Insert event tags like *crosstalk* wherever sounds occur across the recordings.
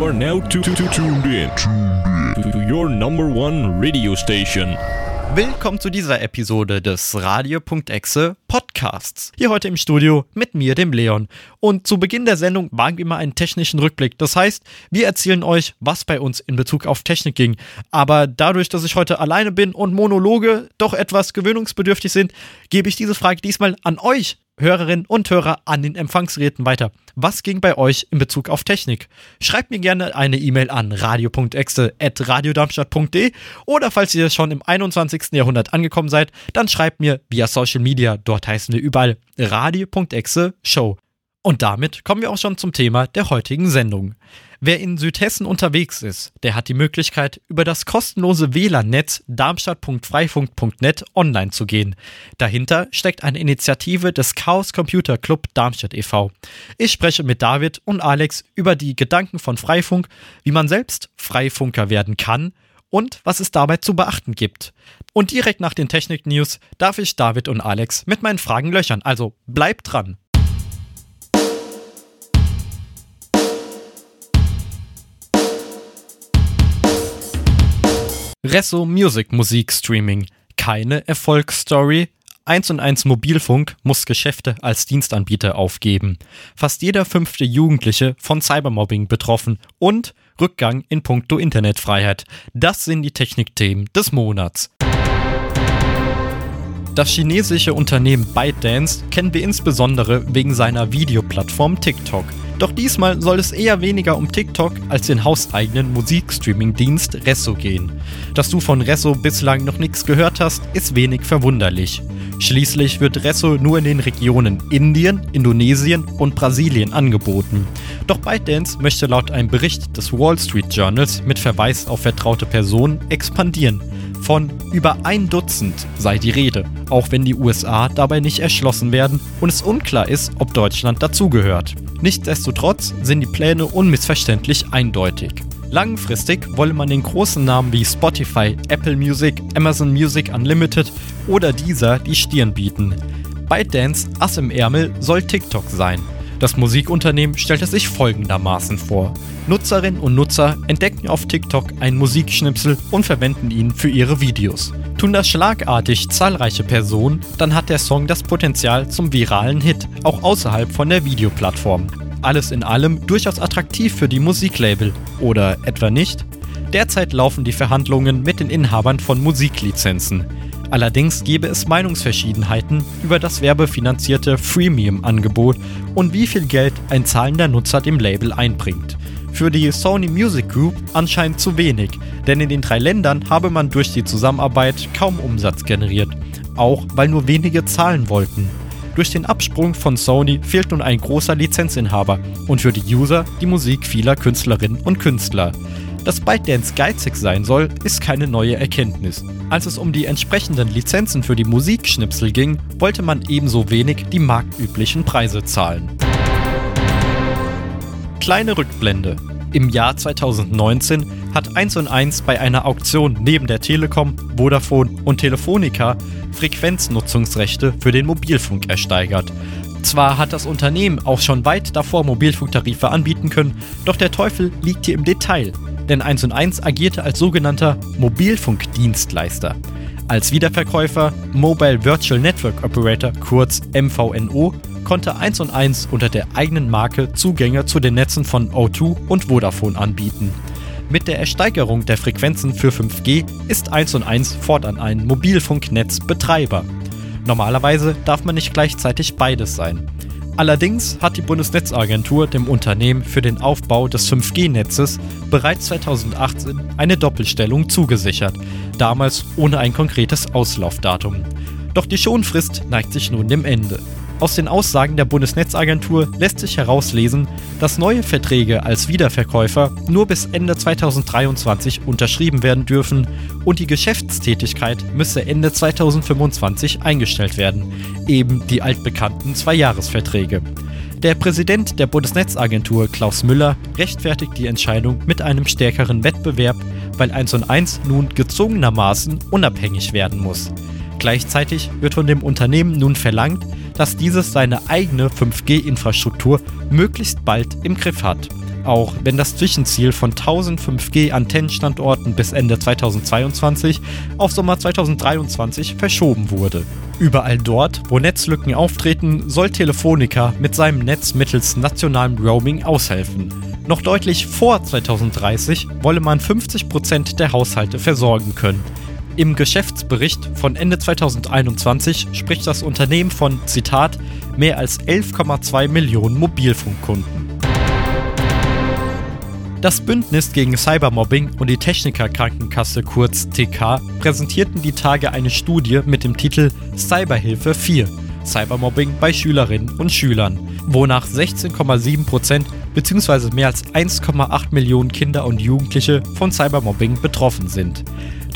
Are now tu- tu- tu- tuned in to to your number one radio station. Willkommen zu dieser Episode des Radio.exe Podcasts. Hier heute im Studio mit mir, dem Leon. Und zu Beginn der Sendung wagen wir mal einen technischen Rückblick. Das heißt, wir erzählen euch, was bei uns in Bezug auf Technik ging. Aber dadurch, dass ich heute alleine bin und Monologe doch etwas gewöhnungsbedürftig sind, gebe ich diese Frage diesmal an euch, Hörerinnen und Hörer an den Empfangsgeräten weiter. Was ging bei euch in Bezug auf Technik? Schreibt mir gerne eine E-Mail an radio.exe.radiodarmstadt.de oder falls ihr schon im 21. Jahrhundert angekommen seid, dann schreibt mir via Social Media. Dort heißen wir überall radio.exe Show. Und damit kommen wir auch schon zum Thema der heutigen Sendung. Wer in Südhessen unterwegs ist, der hat die Möglichkeit, über das kostenlose WLAN-Netz darmstadt.freifunk.net online zu gehen. Dahinter steckt eine Initiative des Chaos Computer Club Darmstadt e.V. Ich spreche mit David und Alex über die Gedanken von Freifunk, wie man selbst Freifunker werden kann und was es dabei zu beachten gibt. Und direkt nach den Technik-News darf ich David und Alex mit meinen Fragen löchern. Also bleibt dran! Resso Music Musik Streaming. Keine Erfolgsstory. 1 und 1 Mobilfunk muss Geschäfte als Dienstanbieter aufgeben. Fast jeder fünfte Jugendliche von Cybermobbing betroffen und Rückgang in puncto Internetfreiheit. Das sind die Technikthemen des Monats. Das chinesische Unternehmen ByteDance kennen wir insbesondere wegen seiner Videoplattform TikTok. Doch diesmal soll es eher weniger um TikTok als den hauseigenen Musikstreaming-Dienst Resso gehen. Dass du von Resso bislang noch nichts gehört hast, ist wenig verwunderlich. Schließlich wird Resso nur in den Regionen Indien, Indonesien und Brasilien angeboten. Doch ByteDance möchte laut einem Bericht des Wall Street Journals mit Verweis auf vertraute Personen expandieren. Von über ein Dutzend sei die Rede, auch wenn die USA dabei nicht erschlossen werden und es unklar ist, ob Deutschland dazugehört. Nichtsdestotrotz sind die Pläne unmissverständlich eindeutig. Langfristig wolle man den großen Namen wie Spotify, Apple Music, Amazon Music Unlimited oder dieser die Stirn bieten. ByteDance Ass im Ärmel soll TikTok sein. Das Musikunternehmen stellt es sich folgendermaßen vor. Nutzerinnen und Nutzer entdecken auf TikTok einen Musikschnipsel und verwenden ihn für ihre Videos. Tun das schlagartig zahlreiche Personen, dann hat der Song das Potenzial zum viralen Hit, auch außerhalb von der Videoplattform. Alles in allem durchaus attraktiv für die Musiklabel. Oder etwa nicht? Derzeit laufen die Verhandlungen mit den Inhabern von Musiklizenzen. Allerdings gäbe es Meinungsverschiedenheiten über das werbefinanzierte Freemium-Angebot und wie viel Geld ein zahlender Nutzer dem Label einbringt. Für die Sony Music Group anscheinend zu wenig, denn in den drei Ländern habe man durch die Zusammenarbeit kaum Umsatz generiert, auch weil nur wenige zahlen wollten. Durch den Absprung von Sony fehlt nun ein großer Lizenzinhaber und für die User die Musik vieler Künstlerinnen und Künstler. Dass ByteDance geizig sein soll, ist keine neue Erkenntnis. Als es um die entsprechenden Lizenzen für die Musikschnipsel ging, wollte man ebenso wenig die marktüblichen Preise zahlen. Kleine Rückblende. Im Jahr 2019 hat 1 und 1 bei einer Auktion neben der Telekom, Vodafone und Telefonica Frequenznutzungsrechte für den Mobilfunk ersteigert. Zwar hat das Unternehmen auch schon weit davor Mobilfunktarife anbieten können, doch der Teufel liegt hier im Detail, denn 1 und 1 agierte als sogenannter Mobilfunkdienstleister. Als Wiederverkäufer Mobile Virtual Network Operator kurz MVNO konnte 1 und 1 unter der eigenen Marke Zugänge zu den Netzen von O2 und Vodafone anbieten. Mit der Ersteigerung der Frequenzen für 5G ist 1 und 1 fortan ein Mobilfunknetzbetreiber. Normalerweise darf man nicht gleichzeitig beides sein. Allerdings hat die Bundesnetzagentur dem Unternehmen für den Aufbau des 5G-Netzes bereits 2018 eine Doppelstellung zugesichert, damals ohne ein konkretes Auslaufdatum. Doch die Schonfrist neigt sich nun dem Ende. Aus den Aussagen der Bundesnetzagentur lässt sich herauslesen, dass neue Verträge als Wiederverkäufer nur bis Ende 2023 unterschrieben werden dürfen und die Geschäftstätigkeit müsse Ende 2025 eingestellt werden, eben die altbekannten Zweijahresverträge. Der Präsident der Bundesnetzagentur Klaus Müller rechtfertigt die Entscheidung mit einem stärkeren Wettbewerb, weil 1 und 1 nun gezwungenermaßen unabhängig werden muss. Gleichzeitig wird von dem Unternehmen nun verlangt, dass dieses seine eigene 5G-Infrastruktur möglichst bald im Griff hat. Auch wenn das Zwischenziel von 1000 5G-Antennenstandorten bis Ende 2022 auf Sommer 2023 verschoben wurde. Überall dort, wo Netzlücken auftreten, soll Telefonica mit seinem Netz mittels nationalem Roaming aushelfen. Noch deutlich vor 2030 wolle man 50% der Haushalte versorgen können. Im Geschäftsbericht von Ende 2021 spricht das Unternehmen von, Zitat, mehr als 11,2 Millionen Mobilfunkkunden. Das Bündnis gegen Cybermobbing und die Techniker Krankenkasse kurz TK präsentierten die Tage eine Studie mit dem Titel Cyberhilfe 4 Cybermobbing bei Schülerinnen und Schülern, wonach 16,7% bzw. mehr als 1,8 Millionen Kinder und Jugendliche von Cybermobbing betroffen sind.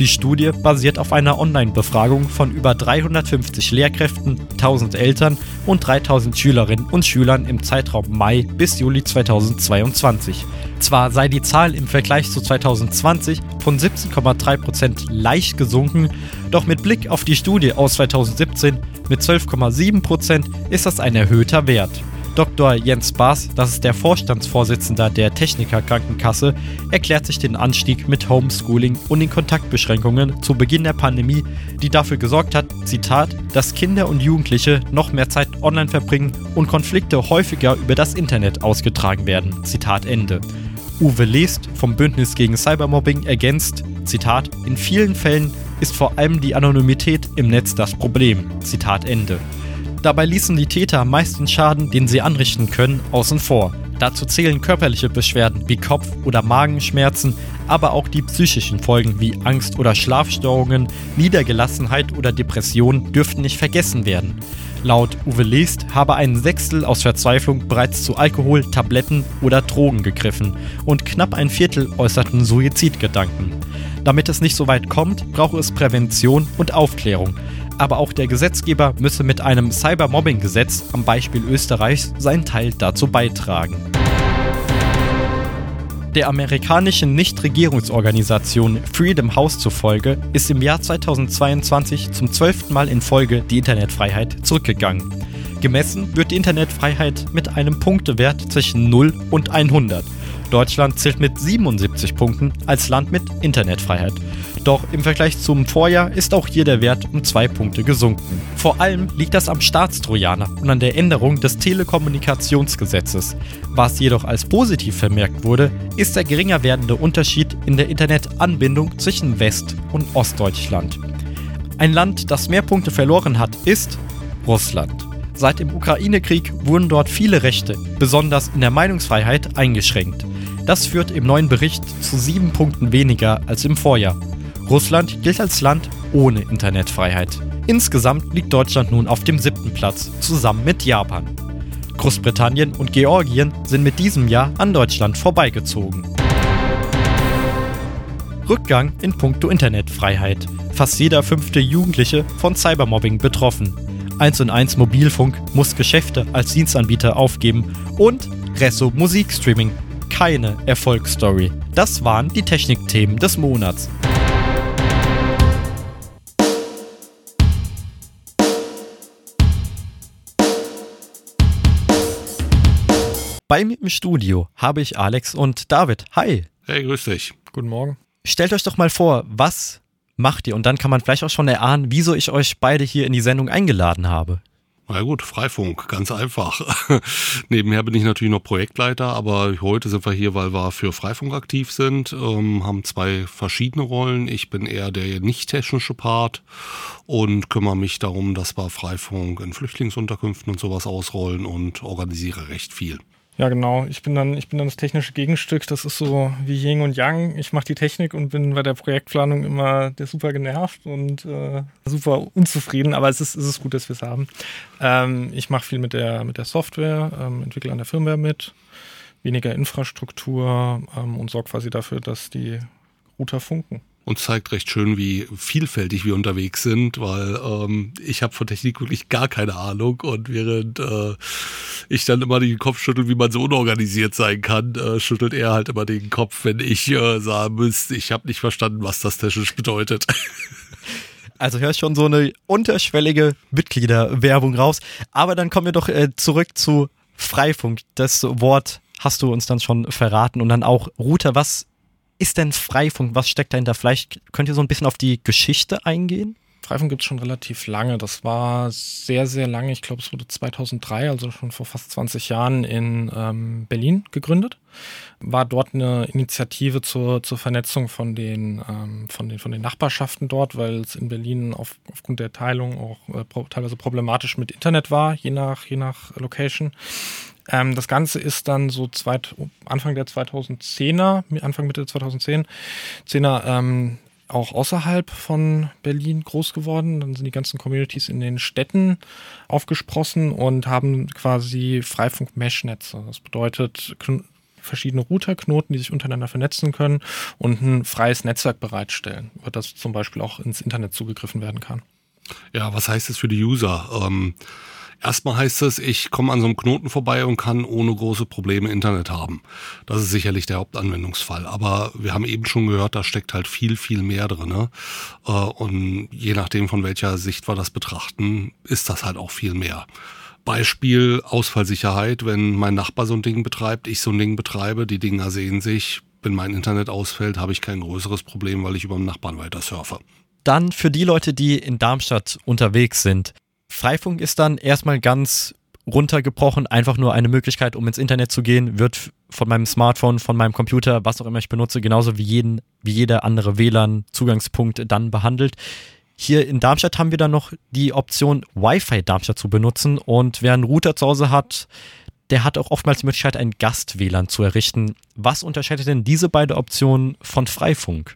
Die Studie basiert auf einer Online-Befragung von über 350 Lehrkräften, 1000 Eltern und 3000 Schülerinnen und Schülern im Zeitraum Mai bis Juli 2022. Zwar sei die Zahl im Vergleich zu 2020 von 17,3% leicht gesunken, doch mit Blick auf die Studie aus 2017 mit 12,7% ist das ein erhöhter Wert. Dr. Jens Baas, das ist der Vorstandsvorsitzender der Techniker Krankenkasse, erklärt sich den Anstieg mit Homeschooling und den Kontaktbeschränkungen zu Beginn der Pandemie, die dafür gesorgt hat, Zitat, dass Kinder und Jugendliche noch mehr Zeit online verbringen und Konflikte häufiger über das Internet ausgetragen werden. Zitat Ende. Uwe Lest vom Bündnis gegen Cybermobbing ergänzt, Zitat, in vielen Fällen ist vor allem die Anonymität im Netz das Problem. Zitat Ende. Dabei ließen die Täter meistens Schaden, den sie anrichten können, außen vor. Dazu zählen körperliche Beschwerden wie Kopf- oder Magenschmerzen, aber auch die psychischen Folgen wie Angst oder Schlafstörungen, Niedergelassenheit oder Depression dürften nicht vergessen werden. Laut Uwe Lest habe ein Sechstel aus Verzweiflung bereits zu Alkohol, Tabletten oder Drogen gegriffen und knapp ein Viertel äußerten Suizidgedanken. Damit es nicht so weit kommt, brauche es Prävention und Aufklärung aber auch der Gesetzgeber müsse mit einem Cybermobbing-Gesetz am Beispiel Österreichs seinen Teil dazu beitragen. Der amerikanischen Nichtregierungsorganisation Freedom House zufolge ist im Jahr 2022 zum zwölften Mal in Folge die Internetfreiheit zurückgegangen. Gemessen wird die Internetfreiheit mit einem Punktewert zwischen 0 und 100. Deutschland zählt mit 77 Punkten als Land mit Internetfreiheit. Doch im Vergleich zum Vorjahr ist auch hier der Wert um zwei Punkte gesunken. Vor allem liegt das am Staatstrojaner und an der Änderung des Telekommunikationsgesetzes. Was jedoch als positiv vermerkt wurde, ist der geringer werdende Unterschied in der Internetanbindung zwischen West- und Ostdeutschland. Ein Land, das mehr Punkte verloren hat, ist Russland. Seit dem Ukraine-Krieg wurden dort viele Rechte, besonders in der Meinungsfreiheit, eingeschränkt. Das führt im neuen Bericht zu sieben Punkten weniger als im Vorjahr. Russland gilt als Land ohne Internetfreiheit. Insgesamt liegt Deutschland nun auf dem siebten Platz, zusammen mit Japan. Großbritannien und Georgien sind mit diesem Jahr an Deutschland vorbeigezogen. Rückgang in puncto Internetfreiheit. Fast jeder fünfte Jugendliche von Cybermobbing betroffen. 1 und 1 Mobilfunk muss Geschäfte als Dienstanbieter aufgeben und Resso Musikstreaming. Keine Erfolgsstory. Das waren die Technikthemen des Monats. Bei mir im Studio habe ich Alex und David. Hi. Hey, grüß dich. Guten Morgen. Stellt euch doch mal vor, was macht ihr? Und dann kann man vielleicht auch schon erahnen, wieso ich euch beide hier in die Sendung eingeladen habe. Na gut, Freifunk, ganz einfach. *laughs* Nebenher bin ich natürlich noch Projektleiter, aber heute sind wir hier, weil wir für Freifunk aktiv sind, ähm, haben zwei verschiedene Rollen. Ich bin eher der nicht technische Part und kümmere mich darum, dass wir Freifunk in Flüchtlingsunterkünften und sowas ausrollen und organisiere recht viel. Ja, genau. Ich bin dann, ich bin dann das technische Gegenstück. Das ist so wie Yin und Yang. Ich mache die Technik und bin bei der Projektplanung immer der super genervt und äh, super unzufrieden. Aber es ist, es ist gut, dass wir es haben. Ähm, ich mache viel mit der, mit der Software, ähm, entwickle an der Firmware mit, weniger Infrastruktur ähm, und sorge quasi dafür, dass die Router funken und zeigt recht schön, wie vielfältig wir unterwegs sind, weil ähm, ich habe von Technik wirklich gar keine Ahnung und während äh, ich dann immer den Kopf schüttel, wie man so unorganisiert sein kann, äh, schüttelt er halt immer den Kopf, wenn ich äh, sagen müsste, ich habe nicht verstanden, was das technisch bedeutet. *laughs* Also hörst schon so eine unterschwellige Mitgliederwerbung raus. Aber dann kommen wir doch äh, zurück zu Freifunk. Das Wort hast du uns dann schon verraten. Und dann auch Router, was ist denn Freifunk? Was steckt dahinter? Vielleicht könnt ihr so ein bisschen auf die Geschichte eingehen? Freifunk gibt es schon relativ lange. Das war sehr, sehr lange. Ich glaube, es wurde 2003, also schon vor fast 20 Jahren in ähm, Berlin gegründet. War dort eine Initiative zur, zur Vernetzung von den, ähm, von, den, von den Nachbarschaften dort, weil es in Berlin auf, aufgrund der Teilung auch äh, pro, teilweise problematisch mit Internet war, je nach, je nach Location. Ähm, das Ganze ist dann so zweit, Anfang der 2010er, Anfang Mitte 2010, 10er, ähm, auch außerhalb von Berlin groß geworden. Dann sind die ganzen Communities in den Städten aufgesprossen und haben quasi Freifunk-Mesh-Netze. Das bedeutet verschiedene Routerknoten, die sich untereinander vernetzen können und ein freies Netzwerk bereitstellen, über das zum Beispiel auch ins Internet zugegriffen werden kann. Ja, was heißt das für die User? Ähm Erstmal heißt es, ich komme an so einem Knoten vorbei und kann ohne große Probleme Internet haben. Das ist sicherlich der Hauptanwendungsfall. Aber wir haben eben schon gehört, da steckt halt viel, viel mehr drin. Ne? Äh, und je nachdem, von welcher Sicht wir das betrachten, ist das halt auch viel mehr. Beispiel Ausfallsicherheit, wenn mein Nachbar so ein Ding betreibt, ich so ein Ding betreibe, die Dinger sehen sich, wenn mein Internet ausfällt, habe ich kein größeres Problem, weil ich über dem Nachbarn weiter surfe. Dann für die Leute, die in Darmstadt unterwegs sind, Freifunk ist dann erstmal ganz runtergebrochen, einfach nur eine Möglichkeit, um ins Internet zu gehen, wird von meinem Smartphone, von meinem Computer, was auch immer ich benutze, genauso wie jeden, wie jeder andere WLAN-Zugangspunkt dann behandelt. Hier in Darmstadt haben wir dann noch die Option, Wi-Fi Darmstadt zu benutzen und wer einen Router zu Hause hat, der hat auch oftmals die Möglichkeit, ein Gast-WLAN zu errichten. Was unterscheidet denn diese beiden Optionen von Freifunk?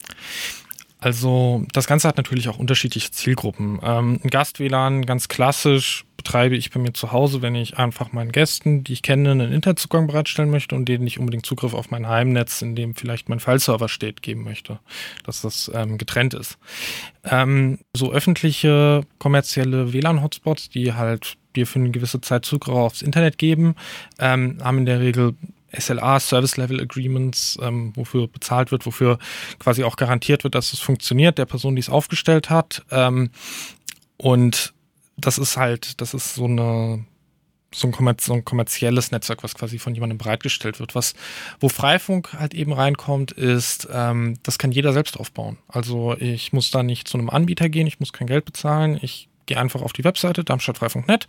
Also das Ganze hat natürlich auch unterschiedliche Zielgruppen. Ähm, ein Gast-WLAN, ganz klassisch, betreibe ich bei mir zu Hause, wenn ich einfach meinen Gästen, die ich kenne, einen Internetzugang bereitstellen möchte und denen nicht unbedingt Zugriff auf mein Heimnetz, in dem vielleicht mein File-Server steht, geben möchte, dass das ähm, getrennt ist. Ähm, so öffentliche kommerzielle WLAN-Hotspots, die halt dir für eine gewisse Zeit Zugriff aufs Internet geben, ähm, haben in der Regel SLA, Service Level Agreements, ähm, wofür bezahlt wird, wofür quasi auch garantiert wird, dass es funktioniert, der Person, die es aufgestellt hat. Ähm, und das ist halt, das ist so eine so ein, kommerz so ein, kommerzielles Netzwerk, was quasi von jemandem bereitgestellt wird. Was, wo Freifunk halt eben reinkommt, ist, ähm, das kann jeder selbst aufbauen. Also ich muss da nicht zu einem Anbieter gehen, ich muss kein Geld bezahlen, ich gehe einfach auf die Webseite darmstadtfreifunk.net,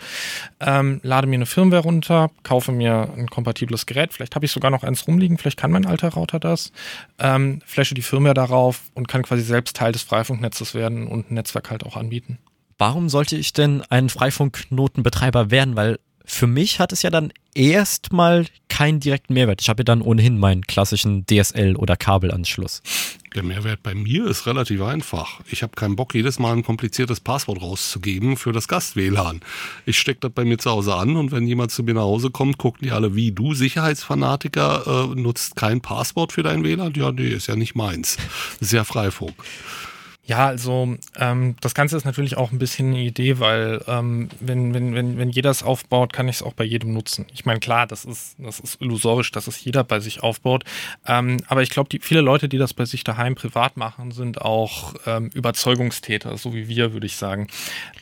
ähm, lade mir eine Firmware runter, kaufe mir ein kompatibles Gerät, vielleicht habe ich sogar noch eins rumliegen, vielleicht kann mein alter Router das, ähm, flashe die Firmware darauf und kann quasi selbst Teil des Freifunknetzes werden und ein Netzwerk halt auch anbieten. Warum sollte ich denn ein Freifunknotenbetreiber werden? Weil für mich hat es ja dann erstmal keinen direkten Mehrwert. Ich habe ja dann ohnehin meinen klassischen DSL- oder Kabelanschluss. Der Mehrwert bei mir ist relativ einfach. Ich habe keinen Bock, jedes Mal ein kompliziertes Passwort rauszugeben für das Gast-WLAN. Ich stecke das bei mir zu Hause an und wenn jemand zu mir nach Hause kommt, gucken die alle, wie du, Sicherheitsfanatiker, äh, nutzt kein Passwort für dein WLAN? Ja, nee, ist ja nicht meins. Ist ja Freifunk. Ja, also ähm, das Ganze ist natürlich auch ein bisschen eine Idee, weil ähm, wenn, wenn, wenn, wenn jeder es aufbaut, kann ich es auch bei jedem nutzen. Ich meine, klar, das ist, das ist illusorisch, dass es jeder bei sich aufbaut. Ähm, aber ich glaube, viele Leute, die das bei sich daheim privat machen, sind auch ähm, Überzeugungstäter, so wie wir, würde ich sagen,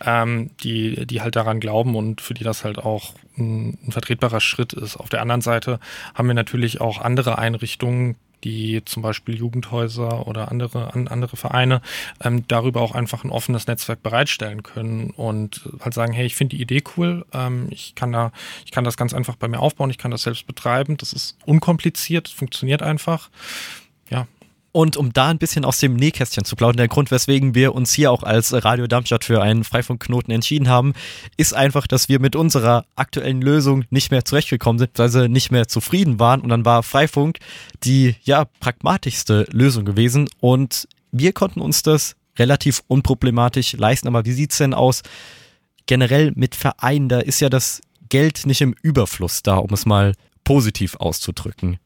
ähm, die, die halt daran glauben und für die das halt auch ein, ein vertretbarer Schritt ist. Auf der anderen Seite haben wir natürlich auch andere Einrichtungen, die zum Beispiel Jugendhäuser oder andere, an, andere Vereine ähm, darüber auch einfach ein offenes Netzwerk bereitstellen können und halt sagen, hey, ich finde die Idee cool, ähm, ich kann da, ich kann das ganz einfach bei mir aufbauen, ich kann das selbst betreiben, das ist unkompliziert, funktioniert einfach. Ja, und um da ein bisschen aus dem Nähkästchen zu plaudern, der Grund, weswegen wir uns hier auch als Radio Darmstadt für einen Freifunkknoten entschieden haben, ist einfach, dass wir mit unserer aktuellen Lösung nicht mehr zurechtgekommen sind, weil sie nicht mehr zufrieden waren. Und dann war Freifunk die, ja, pragmatischste Lösung gewesen. Und wir konnten uns das relativ unproblematisch leisten. Aber wie sieht's denn aus generell mit Vereinen? Da ist ja das Geld nicht im Überfluss da, um es mal positiv auszudrücken.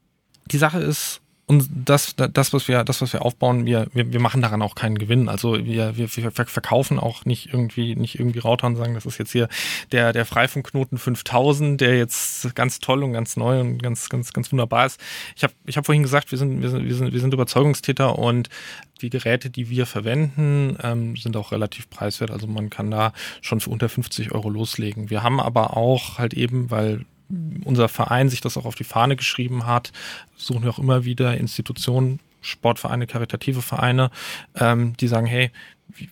Die Sache ist, und das, das, was wir, das, was wir aufbauen, wir, wir, wir machen daran auch keinen Gewinn. Also wir, wir, wir verkaufen auch nicht irgendwie, nicht irgendwie Router und sagen, das ist jetzt hier der, der Freifunkknoten 5000, der jetzt ganz toll und ganz neu und ganz, ganz, ganz wunderbar ist. Ich habe, ich habe vorhin gesagt, wir sind, wir sind, wir sind, wir sind Überzeugungstäter und die Geräte, die wir verwenden, ähm, sind auch relativ preiswert. Also man kann da schon für unter 50 Euro loslegen. Wir haben aber auch halt eben, weil unser Verein sich das auch auf die Fahne geschrieben hat, suchen wir auch immer wieder Institutionen, Sportvereine, karitative Vereine, ähm, die sagen, hey,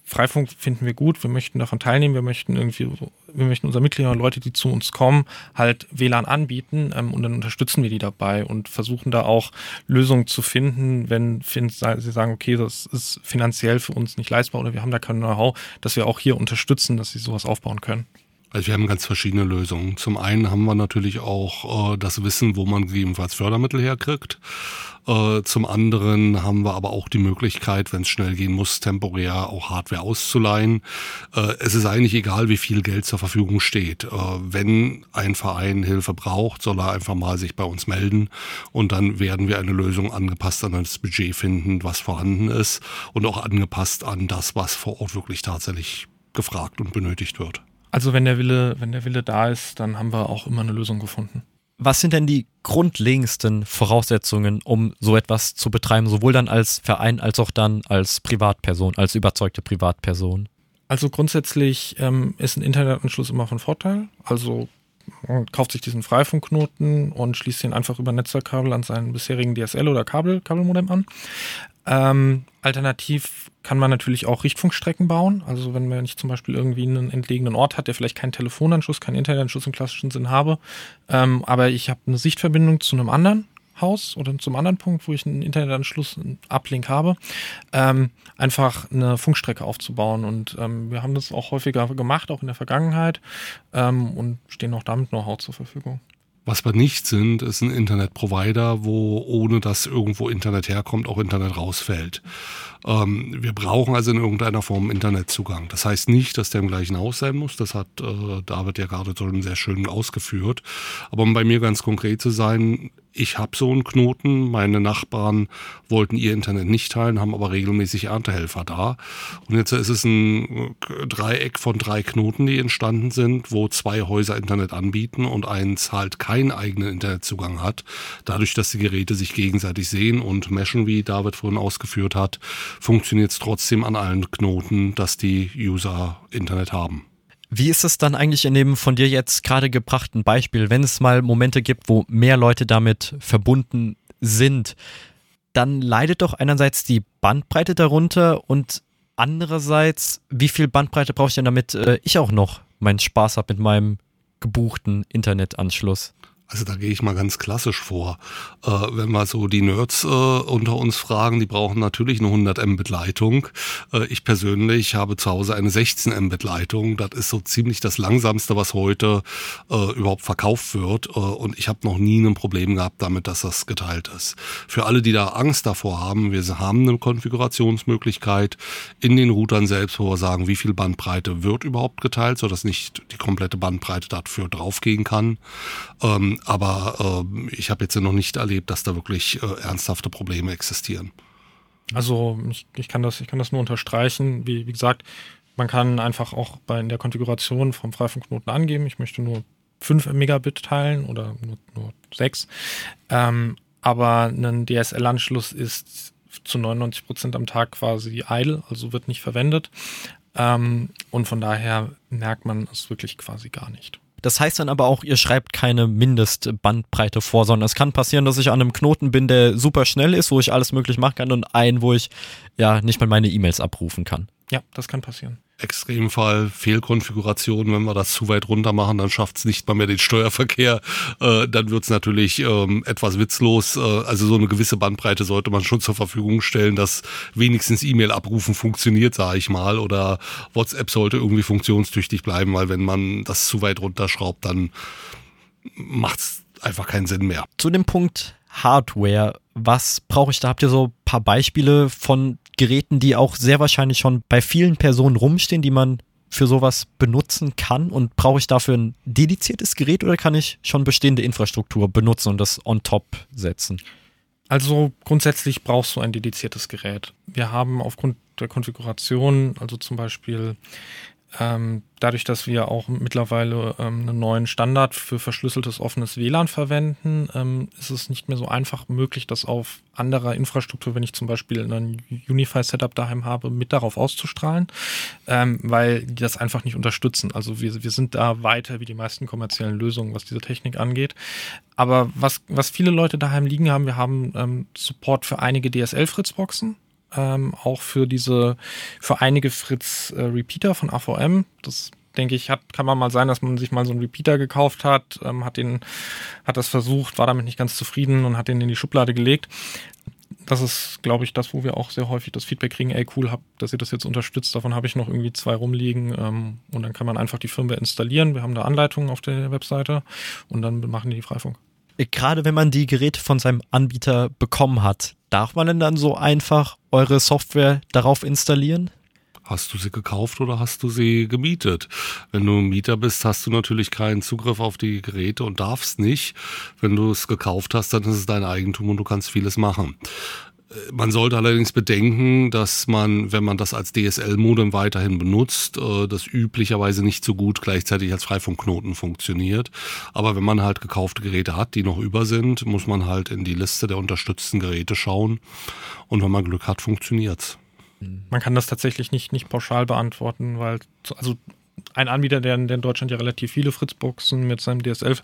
Freifunk finden wir gut, wir möchten davon teilnehmen, wir möchten irgendwie, wir möchten unseren Mitgliedern, Leute, die zu uns kommen, halt WLAN anbieten ähm, und dann unterstützen wir die dabei und versuchen da auch Lösungen zu finden, wenn sie sagen, okay, das ist finanziell für uns nicht leistbar oder wir haben da kein Know-how, dass wir auch hier unterstützen, dass sie sowas aufbauen können. Also wir haben ganz verschiedene Lösungen. Zum einen haben wir natürlich auch äh, das Wissen, wo man gegebenenfalls Fördermittel herkriegt. Äh, zum anderen haben wir aber auch die Möglichkeit, wenn es schnell gehen muss, temporär auch Hardware auszuleihen. Äh, es ist eigentlich egal, wie viel Geld zur Verfügung steht. Äh, wenn ein Verein Hilfe braucht, soll er einfach mal sich bei uns melden und dann werden wir eine Lösung angepasst an das Budget finden, was vorhanden ist und auch angepasst an das, was vor Ort wirklich tatsächlich gefragt und benötigt wird. Also wenn der Wille, wenn der Wille da ist, dann haben wir auch immer eine Lösung gefunden. Was sind denn die grundlegendsten Voraussetzungen, um so etwas zu betreiben, sowohl dann als Verein als auch dann als Privatperson, als überzeugte Privatperson? Also grundsätzlich ähm, ist ein Internetanschluss immer von Vorteil. Also man kauft sich diesen Freifunkknoten und schließt ihn einfach über Netzwerkkabel an seinen bisherigen DSL- oder Kabel, Kabelmodem an. Ähm, alternativ kann man natürlich auch Richtfunkstrecken bauen. Also wenn man nicht zum Beispiel irgendwie einen entlegenen Ort hat, der vielleicht keinen Telefonanschluss, keinen Internetanschluss im klassischen Sinn habe, ähm, aber ich habe eine Sichtverbindung zu einem anderen Haus oder zum anderen Punkt, wo ich einen Internetanschluss, einen Uplink habe, ähm, einfach eine Funkstrecke aufzubauen. Und ähm, wir haben das auch häufiger gemacht, auch in der Vergangenheit ähm, und stehen auch damit Know-how zur Verfügung. Was wir nicht sind, ist ein Internetprovider, wo ohne dass irgendwo Internet herkommt, auch Internet rausfällt. Ähm, wir brauchen also in irgendeiner Form Internetzugang. Das heißt nicht, dass der im gleichen Haus sein muss. Das hat äh, David ja gerade schon sehr schön ausgeführt. Aber um bei mir ganz konkret zu sein, ich habe so einen Knoten, meine Nachbarn wollten ihr Internet nicht teilen, haben aber regelmäßig Erntehelfer da. Und jetzt ist es ein Dreieck von drei Knoten, die entstanden sind, wo zwei Häuser Internet anbieten und eins halt keinen eigenen Internetzugang hat. Dadurch, dass die Geräte sich gegenseitig sehen und meshen, wie David vorhin ausgeführt hat, funktioniert es trotzdem an allen Knoten, dass die User Internet haben. Wie ist es dann eigentlich in dem von dir jetzt gerade gebrachten Beispiel, wenn es mal Momente gibt, wo mehr Leute damit verbunden sind, dann leidet doch einerseits die Bandbreite darunter und andererseits, wie viel Bandbreite brauche ich denn, damit äh, ich auch noch meinen Spaß habe mit meinem gebuchten Internetanschluss? Also da gehe ich mal ganz klassisch vor. Äh, wenn wir so die Nerds äh, unter uns fragen, die brauchen natürlich eine 100 Mbit Leitung. Äh, ich persönlich habe zu Hause eine 16 Mbit Leitung. Das ist so ziemlich das langsamste, was heute äh, überhaupt verkauft wird. Äh, und ich habe noch nie ein Problem gehabt damit, dass das geteilt ist. Für alle, die da Angst davor haben, wir haben eine Konfigurationsmöglichkeit in den Routern selbst, wo wir sagen, wie viel Bandbreite wird überhaupt geteilt, sodass nicht die komplette Bandbreite dafür draufgehen kann. Ähm, aber äh, ich habe jetzt noch nicht erlebt, dass da wirklich äh, ernsthafte Probleme existieren. Also ich, ich, kann das, ich kann das nur unterstreichen. Wie, wie gesagt, man kann einfach auch bei in der Konfiguration vom Freifunkknoten angeben, ich möchte nur 5 Megabit teilen oder nur, nur 6. Ähm, aber ein DSL-Anschluss ist zu 99 Prozent am Tag quasi idle, also wird nicht verwendet. Ähm, und von daher merkt man es wirklich quasi gar nicht. Das heißt dann aber auch, ihr schreibt keine Mindestbandbreite vor, sondern es kann passieren, dass ich an einem Knoten bin, der super schnell ist, wo ich alles möglich machen kann und einen, wo ich ja nicht mal meine E-Mails abrufen kann. Ja, das kann passieren. Extremfall, Fehlkonfiguration, wenn wir das zu weit runter machen, dann schafft es nicht mal mehr den Steuerverkehr. Äh, dann wird es natürlich ähm, etwas witzlos. Äh, also so eine gewisse Bandbreite sollte man schon zur Verfügung stellen, dass wenigstens E-Mail-Abrufen funktioniert, sage ich mal. Oder WhatsApp sollte irgendwie funktionstüchtig bleiben, weil wenn man das zu weit runterschraubt, dann macht es einfach keinen Sinn mehr. Zu dem Punkt Hardware, was brauche ich da? Habt ihr so ein paar Beispiele von Geräten, die auch sehr wahrscheinlich schon bei vielen Personen rumstehen, die man für sowas benutzen kann? Und brauche ich dafür ein dediziertes Gerät oder kann ich schon bestehende Infrastruktur benutzen und das on top setzen? Also grundsätzlich brauchst du ein dediziertes Gerät. Wir haben aufgrund der Konfiguration, also zum Beispiel Ähm, dadurch, dass wir auch mittlerweile ähm, einen neuen Standard für verschlüsseltes offenes WLAN verwenden, ähm, ist es nicht mehr so einfach möglich, das auf anderer Infrastruktur, wenn ich zum Beispiel ein Unify-Setup daheim habe, mit darauf auszustrahlen, ähm, weil die das einfach nicht unterstützen. Also wir, wir sind da weiter wie die meisten kommerziellen Lösungen, was diese Technik angeht. Aber was, was viele Leute daheim liegen haben, wir haben ähm, Support für einige DSL-Fritzboxen ähm, auch für diese, für einige Fritz äh, von AVM. Das denke ich, hat, kann man mal sein, dass man sich mal so einen Repeater gekauft hat, ähm, hat den, hat das versucht, war damit nicht ganz zufrieden und hat den in die Schublade gelegt. Das ist, glaube ich, das, wo wir auch sehr häufig das Feedback kriegen, ey, cool, hab, dass ihr das jetzt unterstützt. Davon habe ich noch irgendwie zwei rumliegen. Ähm, und dann kann man einfach die Firmware installieren. Wir haben da Anleitungen auf der Webseite und dann machen die Freifunk. Gerade wenn man die Geräte von seinem Anbieter bekommen hat, darf man denn dann so einfach eure Software darauf installieren? Hast du sie gekauft oder hast du sie gemietet? Wenn du Mieter bist, hast du natürlich keinen Zugriff auf die Geräte und darfst nicht. Wenn du es gekauft hast, dann ist es dein Eigentum und du kannst vieles machen. Man sollte allerdings bedenken, dass man, wenn man das als DSL-Modem weiterhin benutzt, äh, das üblicherweise nicht so gut gleichzeitig als Freifunkknoten funktioniert. Aber wenn man halt gekaufte Geräte hat, die noch über sind, muss man halt in die Liste der unterstützten Geräte schauen. Und wenn man Glück hat, funktioniert's. Man kann das tatsächlich nicht, nicht pauschal beantworten, weil, also ein Anbieter, der, in Deutschland ja relativ viele Fritzboxen mit seinen DSL,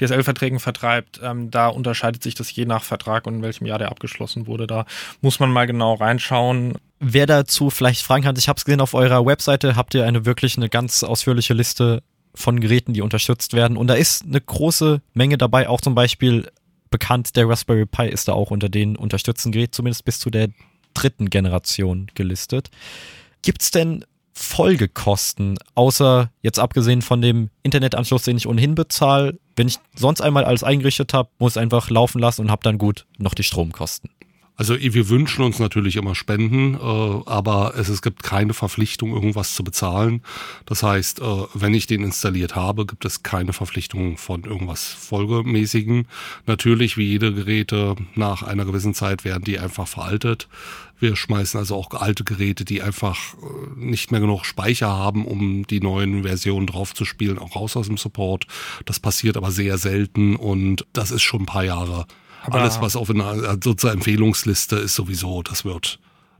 DSL-Verträgen vertreibt, ähm, da unterscheidet sich das je nach Vertrag und in welchem Jahr der abgeschlossen wurde. Da muss man mal genau reinschauen. Wer dazu vielleicht Fragen hat, ich habe es gesehen auf eurer Webseite, habt ihr eine wirklich eine ganz ausführliche Liste von Geräten, die unterstützt werden. Und da ist eine große Menge dabei, auch zum Beispiel bekannt, der Raspberry Pi ist da auch unter den unterstützten Geräten, zumindest bis zu der dritten Generation gelistet. Gibt es denn Folgekosten, außer jetzt abgesehen von dem Internetanschluss, den ich ohnehin bezahle, wenn ich sonst einmal alles eingerichtet habe, muss ich einfach laufen lassen und habe dann gut noch die Stromkosten. Also wir wünschen uns natürlich immer Spenden, äh, aber es, es gibt keine Verpflichtung, irgendwas zu bezahlen. Das heißt, äh, wenn ich den installiert habe, gibt es keine Verpflichtung von irgendwas Folgemäßigen. Natürlich, wie jede Geräte, nach einer gewissen Zeit werden die einfach veraltet. Wir schmeißen also auch alte Geräte, die einfach äh, nicht mehr genug Speicher haben, um die neuen Versionen draufzuspielen, auch raus aus dem Support. Das passiert aber sehr selten und das ist schon ein paar Jahre aber Alles, was auf einer sozusagen Empfehlungsliste ist, sowieso, das wird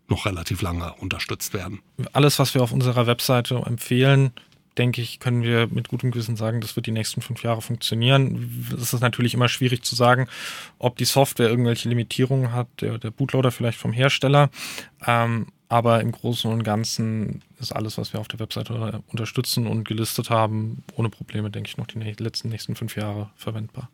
noch relativ lange unterstützt werden. Alles, was wir auf unserer Webseite empfehlen, denke ich, können wir mit gutem Gewissen sagen, das wird die nächsten fünf Jahre funktionieren. Es ist natürlich immer schwierig zu sagen, ob die Software irgendwelche Limitierungen hat, der, der Bootloader vielleicht vom Hersteller. Ähm, aber im Großen und Ganzen ist alles, was wir auf der Webseite unterstützen und gelistet haben, ohne Probleme, denke ich, noch die letzten nächsten fünf Jahre verwendbar.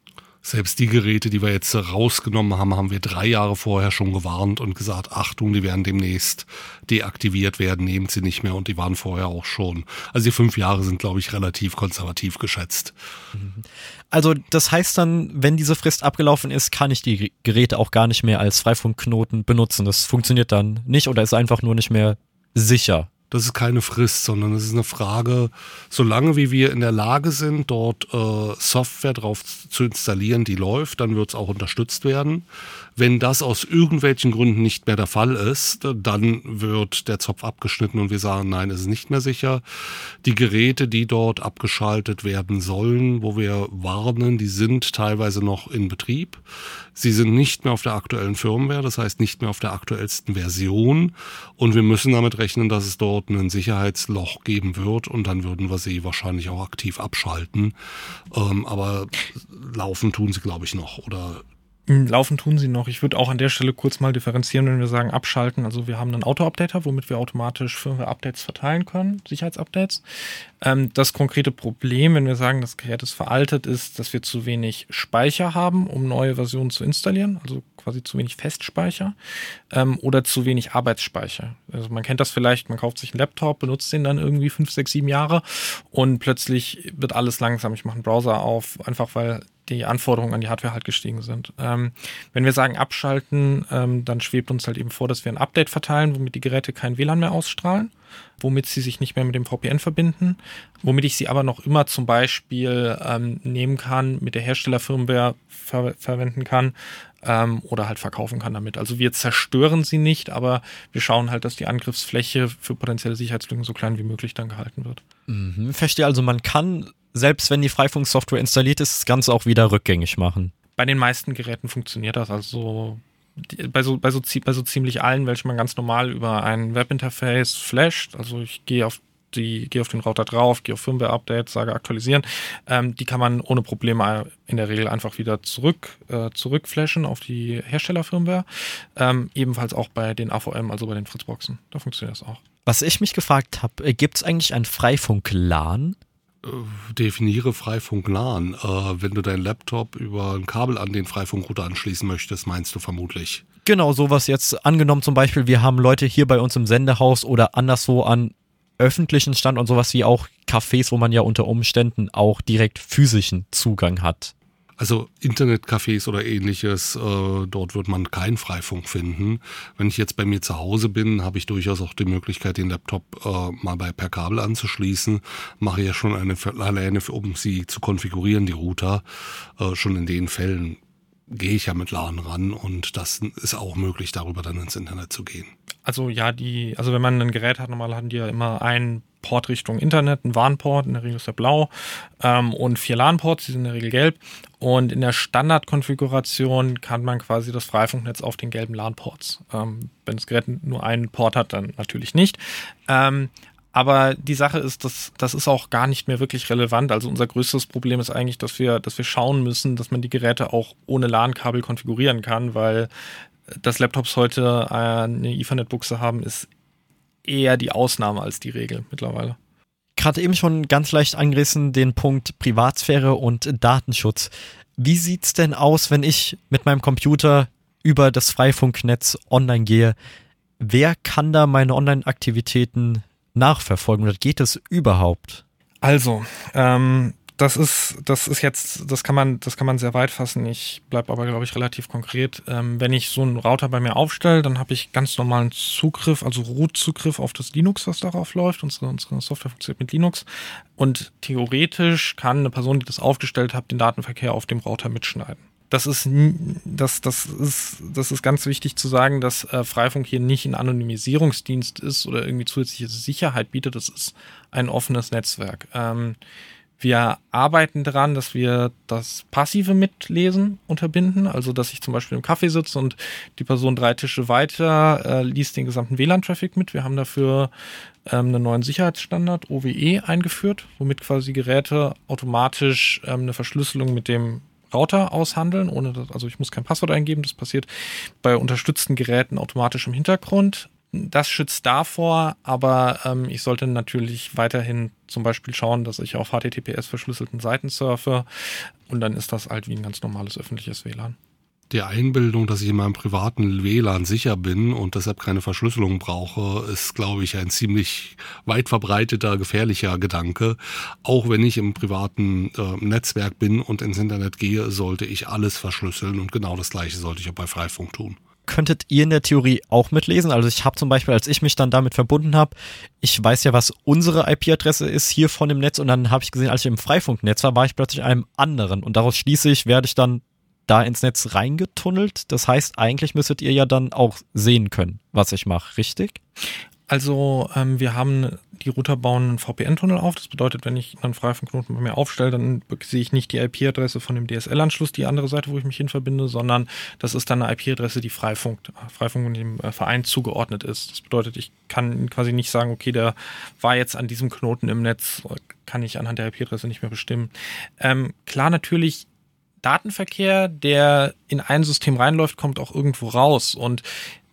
Selbst die Geräte, die wir jetzt rausgenommen haben, haben wir drei Jahre vorher schon gewarnt und gesagt, Achtung, die werden demnächst deaktiviert werden, nehmen sie nicht mehr und die waren vorher auch schon. Also die fünf Jahre sind, glaube ich, relativ konservativ geschätzt. Also das heißt dann, wenn diese Frist abgelaufen ist, kann ich die Geräte auch gar nicht mehr als Freifunkknoten benutzen. Das funktioniert dann nicht oder ist einfach nur nicht mehr sicher. Das ist keine Frist, sondern es ist eine Frage, solange wie wir in der Lage sind, dort äh, Software drauf zu installieren, die läuft, dann wird es auch unterstützt werden. Wenn das aus irgendwelchen Gründen nicht mehr der Fall ist, dann wird der Zopf abgeschnitten und wir sagen, nein, es ist nicht mehr sicher. Die Geräte, die dort abgeschaltet werden sollen, wo wir warnen, die sind teilweise noch in Betrieb. Sie sind nicht mehr auf der aktuellen Firmware, das heißt nicht mehr auf der aktuellsten Version. Und wir müssen damit rechnen, dass es dort ein Sicherheitsloch geben wird und dann würden wir sie wahrscheinlich auch aktiv abschalten. Ähm, aber laufen tun sie, glaube ich, noch oder laufen tun sie noch. Ich würde auch an der Stelle kurz mal differenzieren, wenn wir sagen abschalten. Also wir haben einen Auto-Updater, womit wir automatisch Firmware-Updates verteilen können, Sicherheitsupdates. Ähm, das konkrete Problem, wenn wir sagen, das Gerät ist veraltet, ist, dass wir zu wenig Speicher haben, um neue Versionen zu installieren. Also quasi zu wenig Festspeicher ähm, oder zu wenig Arbeitsspeicher. Also man kennt das vielleicht, man kauft sich einen Laptop, benutzt den dann irgendwie fünf, sechs, sieben Jahre und plötzlich wird alles langsam. Ich mache einen Browser auf, einfach weil die Anforderungen an die Hardware halt gestiegen sind. Ähm, wenn wir sagen abschalten, ähm, dann schwebt uns halt eben vor, dass wir ein Update verteilen, womit die Geräte kein WLAN mehr ausstrahlen, womit sie sich nicht mehr mit dem VPN verbinden, womit ich sie aber noch immer zum Beispiel ähm, nehmen kann, mit der Herstellerfirmware ver verwenden kann ähm, oder halt verkaufen kann damit. Also wir zerstören sie nicht, aber wir schauen halt, dass die Angriffsfläche für potenzielle Sicherheitslücken so klein wie möglich dann gehalten wird. Mhm, verstehe, also man kann selbst wenn die Freifunk-Software installiert ist, das Ganze auch wieder rückgängig machen. Bei den meisten Geräten funktioniert das. Also bei so, bei so, bei so ziemlich allen, welche man ganz normal über ein Webinterface flasht. Also ich gehe auf die, gehe auf den Router drauf, gehe auf Firmware-Updates, sage aktualisieren. Ähm, die kann man ohne Probleme in der Regel einfach wieder zurück, äh, zurückflashen auf die Herstellerfirmware. Ähm, ebenfalls auch bei den AVM, also bei den Fritzboxen. Da funktioniert das auch. Was ich mich gefragt habe, äh, gibt es eigentlich ein Freifunk-LAN? Äh, definiere Freifunk LAN. Äh, wenn du deinen Laptop über ein Kabel an den Freifunkrouter anschließen möchtest, meinst du vermutlich. Genau, sowas jetzt angenommen zum Beispiel, wir haben Leute hier bei uns im Sendehaus oder anderswo an öffentlichen Stand und sowas wie auch Cafés, wo man ja unter Umständen auch direkt physischen Zugang hat. Also Internetcafés oder ähnliches, äh, dort wird man keinen Freifunk finden. Wenn ich jetzt bei mir zu Hause bin, habe ich durchaus auch die Möglichkeit, den Laptop äh, mal bei per Kabel anzuschließen. Mache ja schon eine alleine, um sie zu konfigurieren, die Router. Äh, schon in den Fällen gehe ich ja mit LAN ran und das ist auch möglich, darüber dann ins Internet zu gehen. Also ja, die, also wenn man ein Gerät hat, normal hatten die ja immer einen Port Richtung Internet, ein WAN-Port, in der Regel ist der blau, ähm, und vier LAN-Ports, die sind in der Regel gelb. Und in der Standardkonfiguration kann man quasi das Freifunknetz auf den gelben LAN-Ports. Ähm, wenn das Gerät nur einen Port hat, dann natürlich nicht. Ähm, aber die Sache ist, dass das ist auch gar nicht mehr wirklich relevant. Also unser größtes Problem ist eigentlich, dass wir, dass wir schauen müssen, dass man die Geräte auch ohne LAN-Kabel konfigurieren kann, weil dass Laptops heute eine Ethernet-Buchse haben, ist eher die Ausnahme als die Regel mittlerweile. Gerade eben schon ganz leicht angerissen den Punkt Privatsphäre und Datenschutz. Wie sieht's denn aus, wenn ich mit meinem Computer über das Freifunknetz online gehe? Wer kann da meine Online-Aktivitäten nachverfolgen oder geht es überhaupt? Also, ähm, das ist, das ist jetzt, das kann man, das kann man sehr weit fassen. Ich bleibe aber, glaube ich, relativ konkret. Ähm, wenn ich so einen Router bei mir aufstelle, dann habe ich ganz normalen Zugriff, also Root-Zugriff auf das Linux, was darauf läuft. Unsere, unsere Software funktioniert mit Linux. Und theoretisch kann eine Person, die das aufgestellt hat, den Datenverkehr auf dem Router mitschneiden das ist, das, das ist, das ist ganz wichtig zu sagen, dass äh, Freifunk hier nicht ein Anonymisierungsdienst ist oder irgendwie zusätzliche Sicherheit bietet. Das ist ein offenes Netzwerk. Ähm, wir arbeiten daran, dass wir das passive Mitlesen unterbinden, also dass ich zum Beispiel im Café sitze und die Person drei Tische weiter äh, liest den gesamten WLAN-Traffic mit. Wir haben dafür ähm, einen neuen Sicherheitsstandard OWE eingeführt, womit quasi Geräte automatisch ähm, eine Verschlüsselung mit dem Router aushandeln, ohne dass, also ich muss kein Passwort eingeben, das passiert bei unterstützten Geräten automatisch im Hintergrund. Das schützt davor, aber ähm, ich sollte natürlich weiterhin zum Beispiel schauen, dass ich auf HTTPS verschlüsselten Seiten surfe und dann ist das halt wie ein ganz normales öffentliches WLAN. Die Einbildung, dass ich in meinem privaten WLAN sicher bin und deshalb keine Verschlüsselung brauche, ist, glaube ich, ein ziemlich weit verbreiteter, gefährlicher Gedanke. Auch wenn ich im privaten äh, Netzwerk bin und ins Internet gehe, sollte ich alles verschlüsseln und genau das Gleiche sollte ich auch bei Freifunk tun könntet ihr in der Theorie auch mitlesen. Also ich habe zum Beispiel, als ich mich dann damit verbunden habe, ich weiß ja, was unsere IP-Adresse ist hier von dem Netz und dann habe ich gesehen, als ich im Freifunknetz war, war ich plötzlich in einem anderen und daraus schließe ich, werde ich dann da ins Netz reingetunnelt. Das heißt, eigentlich müsstet ihr ja dann auch sehen können, was ich mache, richtig? Also ähm, wir haben die Router bauen einen VPN-Tunnel auf. Das bedeutet, wenn ich einen Freifunk-Knoten bei mir aufstelle, dann sehe ich nicht die IP-Adresse von dem DSL-Anschluss, die andere Seite, wo ich mich hin verbinde, sondern das ist dann eine IP-Adresse, die Freifunk, Freifunk und dem äh, Verein zugeordnet ist. Das bedeutet, ich kann quasi nicht sagen, okay, der war jetzt an diesem Knoten im Netz, kann ich anhand der IP-Adresse nicht mehr bestimmen. Ähm, klar, natürlich Datenverkehr, der in ein System reinläuft, kommt auch irgendwo raus. Und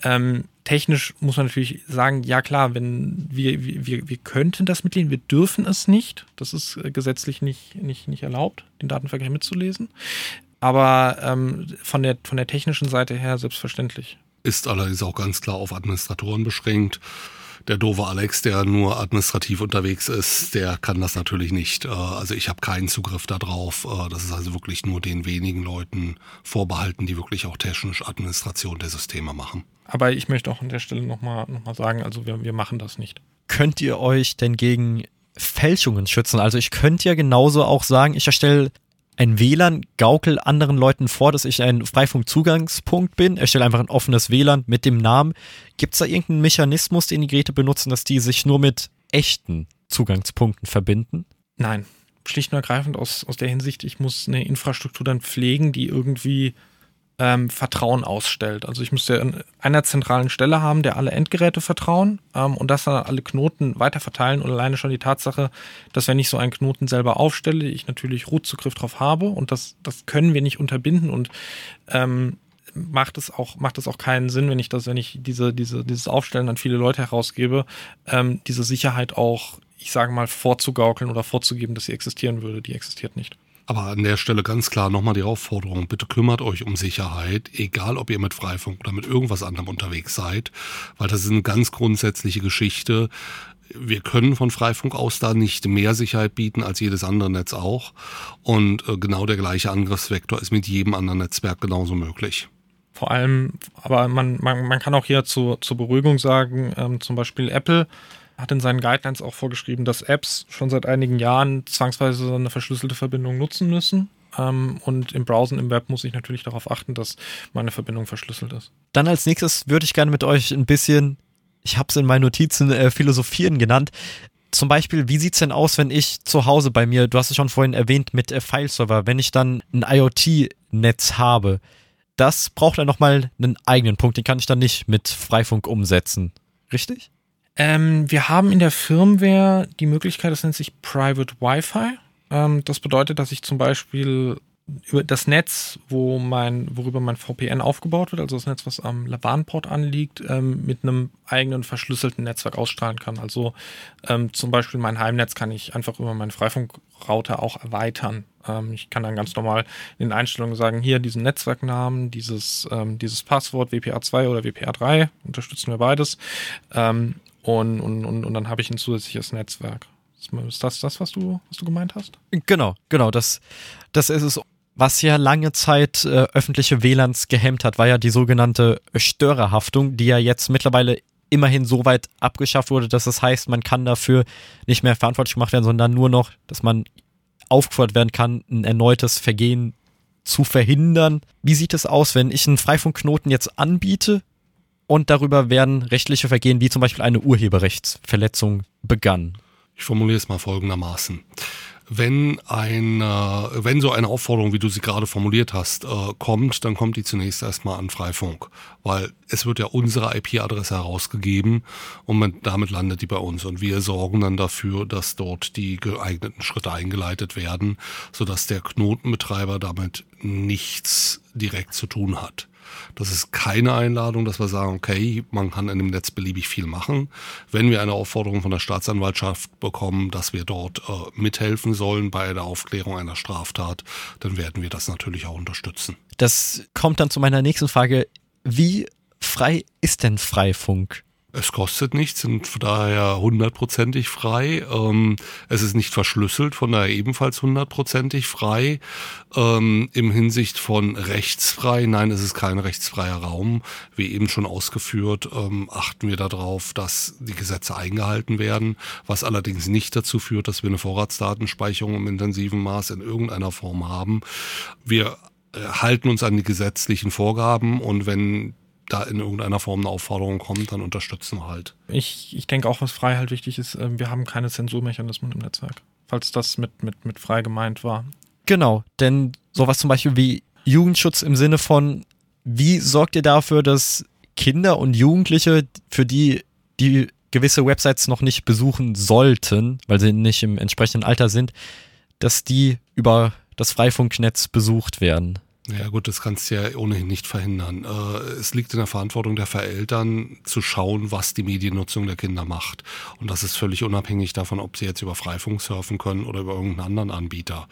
ähm, technisch muss man natürlich sagen, ja klar, wenn wir, wir, wir könnten das mitlesen, wir dürfen es nicht. Das ist äh, gesetzlich nicht, nicht, nicht erlaubt, den Datenverkehr mitzulesen. Aber ähm, von, der, von der technischen Seite her selbstverständlich. Ist allerdings auch ganz klar auf Administratoren beschränkt der doofe Alex, der nur administrativ unterwegs ist, der kann das natürlich nicht. Äh, also ich habe keinen Zugriff darauf. Äh, das ist also wirklich nur den wenigen Leuten vorbehalten, die wirklich auch technisch Administration der Systeme machen. Aber ich möchte auch an der Stelle nochmal noch mal sagen, also wir, wir machen das nicht. Könnt ihr euch denn gegen Fälschungen schützen? Also ich könnte ja genauso auch sagen, ich erstelle ein WLAN, gaukel anderen Leuten vor, dass ich ein Freifunkzugangspunkt bin, erstelle einfach ein offenes WLAN mit dem Namen. Gibt es da irgendeinen Mechanismus, den die Geräte benutzen, dass die sich nur mit echten Zugangspunkten verbinden? Nein, schlicht und ergreifend aus, aus der Hinsicht, ich muss eine Infrastruktur dann pflegen, die irgendwie ähm, Vertrauen ausstellt. Also ich müsste an einer zentralen Stelle haben, der alle Endgeräte vertrauen ähm, und das dann alle Knoten weiterverteilen und alleine schon die Tatsache, dass wenn ich so einen Knoten selber aufstelle, ich natürlich Root-Zugriff drauf habe und das, das können wir nicht unterbinden und ähm, macht es auch macht es auch keinen Sinn, wenn ich das, wenn ich diese diese dieses Aufstellen an viele Leute herausgebe, ähm, diese Sicherheit auch, ich sage mal, vorzugaukeln oder vorzugeben, dass sie existieren würde. Die existiert nicht. Aber an der Stelle ganz klar nochmal die Aufforderung, bitte kümmert euch um Sicherheit, egal ob ihr mit Freifunk oder mit irgendwas anderem unterwegs seid, weil das ist eine ganz grundsätzliche Geschichte. Wir können von Freifunk aus da nicht mehr Sicherheit bieten als jedes andere Netz auch. Und äh, genau der gleiche Angriffsvektor ist mit jedem anderen Netzwerk genauso möglich. Vor allem, aber man, man, man kann auch hier zu, zur Beruhigung sagen, ähm, zum Beispiel Apple hat in seinen Guidelines auch vorgeschrieben, dass Apps schon seit einigen Jahren zwangsweise eine verschlüsselte Verbindung nutzen müssen. Ähm, und im Browsen im Web muss ich natürlich darauf achten, dass meine Verbindung verschlüsselt ist. Dann als nächstes würde ich gerne mit euch ein bisschen, ich habe es in meinen Notizen äh, Philosophieren genannt. Zum Beispiel, wie sieht es denn aus, wenn ich zu Hause bei mir, du hast es schon vorhin erwähnt, mit äh, Fileserver, wenn ich dann ein IoT-Netz habe, das braucht dann nochmal einen eigenen Punkt, den kann ich dann nicht mit Freifunk umsetzen. Richtig? Ähm, wir haben in der Firmware die Möglichkeit, das nennt sich Private Wi-Fi. Ähm, das bedeutet, dass ich zum Beispiel über das Netz, wo mein, worüber mein VPN aufgebaut wird, also das Netz, was am LAN-Port anliegt, ähm, mit einem eigenen verschlüsselten Netzwerk ausstrahlen kann. Also ähm, zum Beispiel mein Heimnetz kann ich einfach über meinen Freifunkrouter auch erweitern. Ähm, ich kann dann ganz normal in den Einstellungen sagen, hier diesen Netzwerknamen, dieses, ähm, dieses Passwort WPA2 oder WPA3, unterstützen wir beides. Und, und, und, und dann habe ich ein zusätzliches Netzwerk. Ist das das, was du, was du gemeint hast? Genau, genau. Das, das ist es. Was ja lange Zeit äh, öffentliche WLANs gehemmt hat, war ja die sogenannte Störerhaftung, die ja jetzt mittlerweile immerhin so weit abgeschafft wurde, dass es das heißt, man kann dafür nicht mehr verantwortlich gemacht werden, sondern nur noch, dass man aufgefordert werden kann, ein erneutes Vergehen zu verhindern. Wie sieht es aus, wenn ich einen Freifunkknoten jetzt anbiete und darüber werden rechtliche Vergehen wie zum Beispiel eine Urheberrechtsverletzung begangen. Ich formuliere es mal folgendermaßen. Wenn, ein, wenn so eine Aufforderung, wie du sie gerade formuliert hast, äh, kommt, dann kommt die zunächst erstmal an Freifunk, weil es wird ja unsere IP-Adresse herausgegeben und damit landet die bei uns und wir sorgen dann dafür, dass dort die geeigneten Schritte eingeleitet werden, sodass der Knotenbetreiber damit nichts direkt zu tun hat. Das ist keine Einladung, dass wir sagen, okay, man kann in dem Netz beliebig viel machen. Wenn wir eine Aufforderung von der Staatsanwaltschaft bekommen, dass wir dort äh, mithelfen sollen bei der Aufklärung einer Straftat, dann werden wir das natürlich auch unterstützen. Das kommt dann zu meiner nächsten Frage. Wie frei ist denn Freifunk? Es kostet nichts, sind daher hundertprozentig frei. Ähm, es ist nicht verschlüsselt, von daher ebenfalls hundertprozentig frei. Ähm, Im Hinsicht von rechtsfrei, nein, es ist kein rechtsfreier Raum. Wie eben schon ausgeführt, ähm, achten wir darauf, dass die Gesetze eingehalten werden, was allerdings nicht dazu führt, dass wir eine Vorratsdatenspeicherung im intensiven Maß in irgendeiner Form haben. Wir äh, halten uns an die gesetzlichen Vorgaben und wenn da in irgendeiner Form eine Aufforderung kommt, dann unterstützen wir halt. Ich, ich denke auch, was frei halt wichtig ist, ähm, wir haben keine Zensurmechanismen im Netzwerk. Falls das mit, mit, mit frei gemeint war. Genau, denn sowas zum Beispiel wie Jugendschutz im Sinne von, wie sorgt ihr dafür, dass Kinder und Jugendliche, für die die gewisse Websites noch nicht besuchen sollten, weil sie nicht im entsprechenden Alter sind, dass die über das Freifunknetz besucht werden? Ja gut, das kannst du ja ohnehin nicht verhindern. Äh, es liegt in der Verantwortung der Vereltern zu schauen, was die Mediennutzung der Kinder macht. Und das ist völlig unabhängig davon, ob sie jetzt über Freifunk surfen können oder über irgendeinen anderen Anbieter.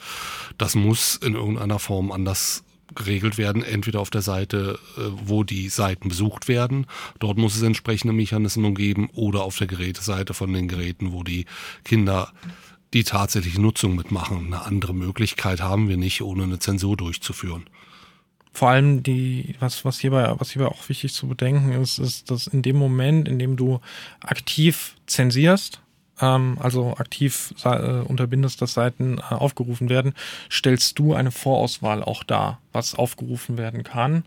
Das muss in irgendeiner Form anders geregelt werden, entweder auf der Seite, äh, wo die Seiten besucht werden, dort muss es entsprechende Mechanismen geben, oder auf der Geräteseite von den Geräten, wo die Kinder die tatsächliche Nutzung mitmachen. Eine andere Möglichkeit haben wir nicht, ohne eine Zensur durchzuführen. Vor allem die, was, was hierbei, was hierbei auch wichtig zu bedenken ist, ist, dass in dem Moment, in dem du aktiv zensierst, ähm, also aktiv äh, unterbindest, dass Seiten äh, aufgerufen werden, stellst du eine Vorauswahl auch dar, was aufgerufen werden kann.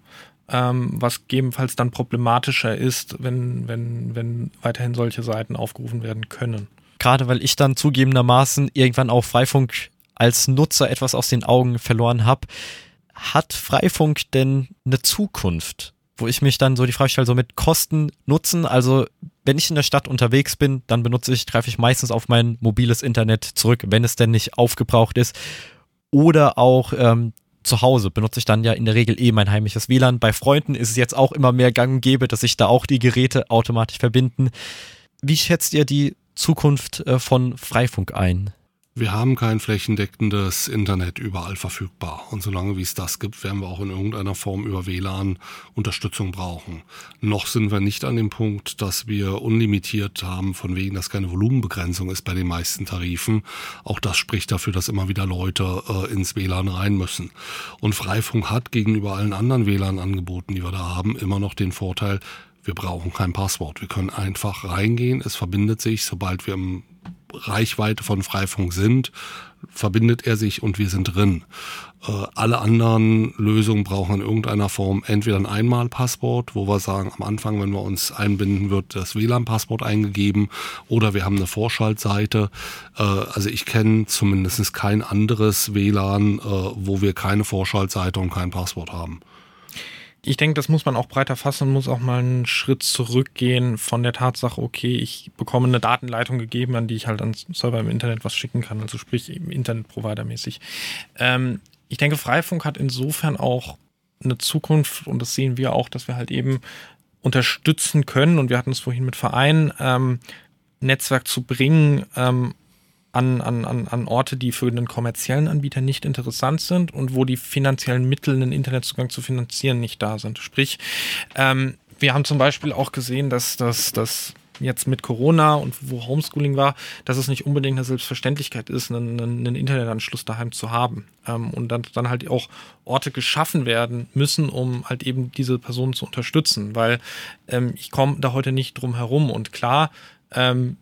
Ähm, was gegebenenfalls dann problematischer ist, wenn, wenn, wenn weiterhin solche Seiten aufgerufen werden können. Gerade weil ich dann zugegebenermaßen irgendwann auch Freifunk als Nutzer etwas aus den Augen verloren habe. Hat Freifunk denn eine Zukunft? wo ich mich dann so die Frage stelle, so mit Kosten nutzen. Also wenn ich in der Stadt unterwegs bin, dann benutze ich, greife ich meistens auf mein mobiles Internet zurück, wenn es denn nicht aufgebraucht ist. Oder auch ähm, zu Hause benutze ich dann ja in der Regel eh mein heimliches WLAN. Bei Freunden ist es jetzt auch immer mehr gang und gäbe, dass sich da auch die Geräte automatisch verbinden. Wie schätzt ihr die Zukunft äh, von Freifunk ein? Wir haben kein flächendeckendes Internet überall verfügbar. Und solange wie es das gibt, werden wir auch in irgendeiner Form über WLAN Unterstützung brauchen. Noch sind wir nicht an dem Punkt, dass wir unlimitiert haben, von wegen, dass keine Volumenbegrenzung ist bei den meisten Tarifen. Auch das spricht dafür, dass immer wieder Leute äh, ins WLAN rein müssen. Und Freifunk hat gegenüber allen anderen WLAN-Angeboten, die wir da haben, immer noch den Vorteil, wir brauchen kein Passwort. Wir können einfach reingehen. Es verbindet sich, sobald wir im Reichweite von Freifunk sind, verbindet er sich und wir sind drin. Äh, alle anderen Lösungen brauchen in irgendeiner Form entweder ein Einmalpasswort, wo wir sagen, am Anfang, wenn wir uns einbinden, wird das WLAN-Passwort eingegeben oder wir haben eine Vorschaltseite. Äh, also ich kenne zumindest kein anderes WLAN, äh, wo wir keine Vorschaltseite und kein Passwort haben ich denke, das muss man auch breiter fassen und muss auch mal einen Schritt zurückgehen von der Tatsache, okay, ich bekomme eine Datenleitung gegeben, an die ich halt ans Server im Internet was schicken kann, also sprich im Internetprovider-mäßig. Ähm, ich denke, Freifunk hat insofern auch eine Zukunft und das sehen wir auch, dass wir halt eben unterstützen können und wir hatten es vorhin mit Vereinen, ähm, Netzwerk zu bringen, ähm, an, an, an, Orte, die für einen kommerziellen Anbieter nicht interessant sind und wo die finanziellen Mittel, einen Internetzugang zu finanzieren, nicht da sind. Sprich, ähm, wir haben zum Beispiel auch gesehen, dass das jetzt mit Corona und wo Homeschooling war, dass es nicht unbedingt eine Selbstverständlichkeit ist, einen, einen Internetanschluss daheim zu haben. Ähm, und dann, dann halt auch Orte geschaffen werden müssen, um halt eben diese Personen zu unterstützen. Weil ähm, ich komme da heute nicht drum herum. Und klar, ähm,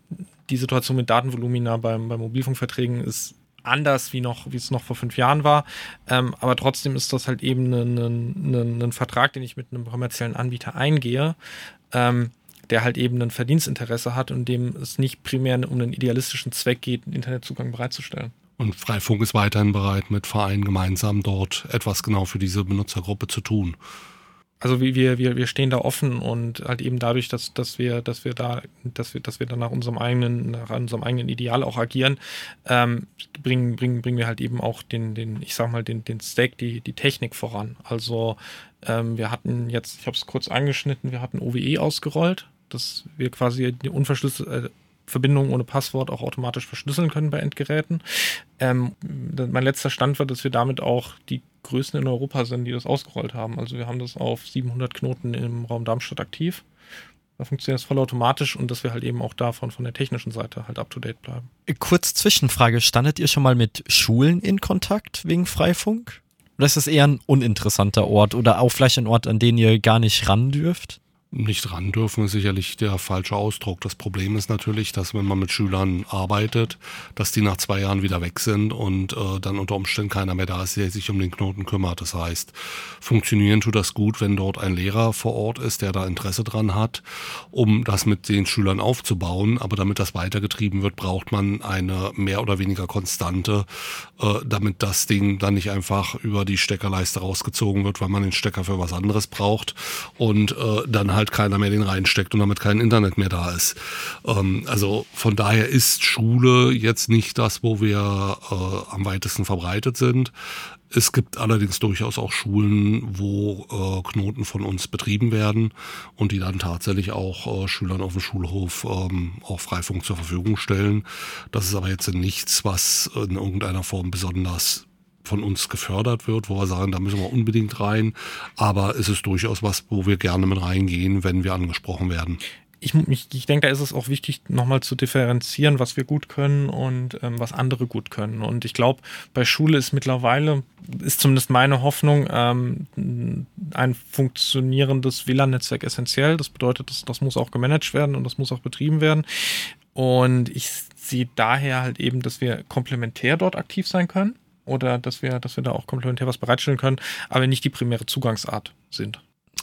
die Situation mit Datenvolumina beim, bei Mobilfunkverträgen ist anders, wie noch, wie es noch vor fünf Jahren war. Ähm, aber trotzdem ist das halt eben ein, Vertrag, den ich mit einem kommerziellen Anbieter eingehe, ähm, der halt eben ein Verdienstinteresse hat und dem es nicht primär um einen idealistischen Zweck geht, einen Internetzugang bereitzustellen. Und Freifunk ist weiterhin bereit, mit Vereinen gemeinsam dort etwas genau für diese Benutzergruppe zu tun also wir, wir, wir stehen da offen und halt eben dadurch, dass, dass wir, dass wir da, dass wir, dass wir dann nach unserem eigenen, nach unserem eigenen Ideal auch agieren, ähm, bringen, bringen, bringen wir halt eben auch den, den, ich sag mal, den, den Stack, die, die Technik voran. Also ähm, wir hatten jetzt, ich habe es kurz angeschnitten, wir hatten OWE ausgerollt, dass wir quasi die unverschlüsselte äh, Verbindungen ohne Passwort auch automatisch verschlüsseln können bei Endgeräten. Ähm, mein letzter Stand war, dass wir damit auch die größten in Europa sind, die das ausgerollt haben. Also wir haben das auf 700 Knoten im Raum Darmstadt aktiv. Da funktioniert es vollautomatisch und dass wir halt eben auch davon von der technischen Seite halt up to date bleiben. Kurz Zwischenfrage: Standet ihr schon mal mit Schulen in Kontakt wegen Freifunk? Oder ist das eher ein uninteressanter Ort oder auch vielleicht ein Ort, an den ihr gar nicht ran dürft? Nicht ran dürfen, ist sicherlich der falsche Ausdruck. Das Problem ist natürlich, dass wenn man mit Schülern arbeitet, dass die nach zwei Jahren wieder weg sind und äh, dann unter Umständen keiner mehr da ist, der sich um den Knoten kümmert. Das heißt, funktionieren tut das gut, wenn dort ein Lehrer vor Ort ist, der da Interesse dran hat, um das mit den Schülern aufzubauen. Aber damit das weitergetrieben wird, braucht man eine mehr oder weniger konstante, äh, damit das Ding dann nicht einfach über die Steckerleiste rausgezogen wird, weil man den Stecker für was anderes braucht und äh, dann halt halt keiner mehr den reinsteckt und damit kein Internet mehr da ist. Ähm, also von daher ist Schule jetzt nicht das, wo wir äh, am weitesten verbreitet sind. Es gibt allerdings durchaus auch Schulen, wo äh, Knoten von uns betrieben werden und die dann tatsächlich auch äh, Schülern auf dem Schulhof ähm, auch Freifunk zur Verfügung stellen. Das ist aber jetzt nichts, was in irgendeiner Form besonders von uns gefördert wird, wo wir sagen, da müssen wir unbedingt rein. Aber es ist durchaus was, wo wir gerne mit reingehen, wenn wir angesprochen werden ich, ich, ich denke, da ist es auch wichtig, nochmal zu differenzieren, was wir gut können und ähm, was andere gut können. Und ich glaube, bei Schule ist mittlerweile, ist zumindest meine Hoffnung, ähm, ein funktionierendes WLAN-Netzwerk essentiell. Das bedeutet, das, das muss auch gemanagt werden und das muss auch betrieben werden. Und ich sehe daher halt eben, dass wir komplementär dort aktiv sein können oder dass wir, dass wir da auch komplementär was bereitstellen können, aber nicht die primäre Zugangsart sind.